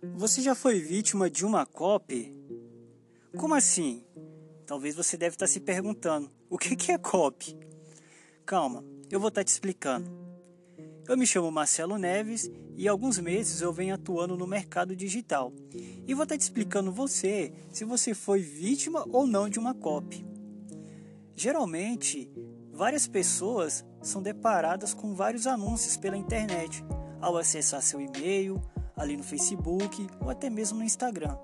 Você já foi vítima de uma copy? Como assim? Talvez você deve estar se perguntando: o que é copy? Calma, eu vou estar te explicando. Eu me chamo Marcelo Neves e há alguns meses eu venho atuando no mercado digital. E vou estar te explicando você se você foi vítima ou não de uma copy. Geralmente, várias pessoas são deparadas com vários anúncios pela internet ao acessar seu e-mail, ali no Facebook ou até mesmo no Instagram.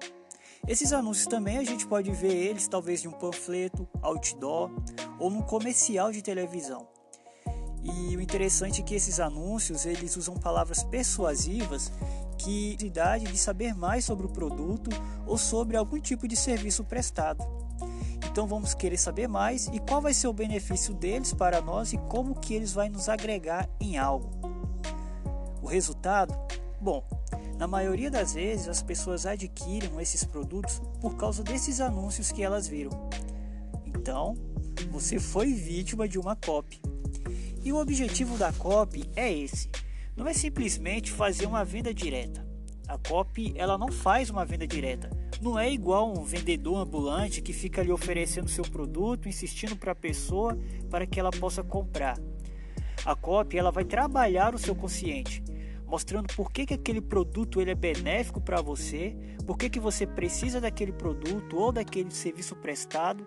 Esses anúncios também a gente pode ver eles talvez em um panfleto, outdoor ou num comercial de televisão. E o interessante é que esses anúncios eles usam palavras persuasivas que idade de saber mais sobre o produto ou sobre algum tipo de serviço prestado. Então vamos querer saber mais e qual vai ser o benefício deles para nós e como que eles vão nos agregar em algo. O resultado? Bom, na maioria das vezes, as pessoas adquirem esses produtos por causa desses anúncios que elas viram. Então, você foi vítima de uma copy. E o objetivo da copy é esse: não é simplesmente fazer uma venda direta. A copy ela não faz uma venda direta. Não é igual um vendedor ambulante que fica ali oferecendo seu produto, insistindo para a pessoa para que ela possa comprar. A copy ela vai trabalhar o seu consciente mostrando por que, que aquele produto ele é benéfico para você, por que, que você precisa daquele produto ou daquele serviço prestado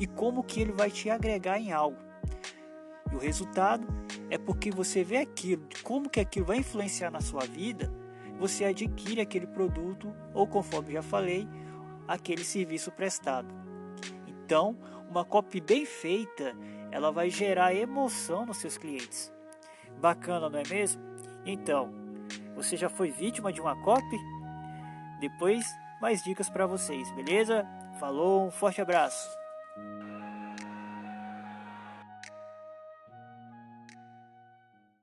e como que ele vai te agregar em algo. E o resultado é porque você vê aquilo, como que aquilo vai influenciar na sua vida, você adquire aquele produto ou, conforme já falei, aquele serviço prestado. Então, uma copy bem feita, ela vai gerar emoção nos seus clientes. Bacana, não é mesmo? Então, você já foi vítima de uma copy? Depois, mais dicas para vocês, beleza? Falou, um forte abraço.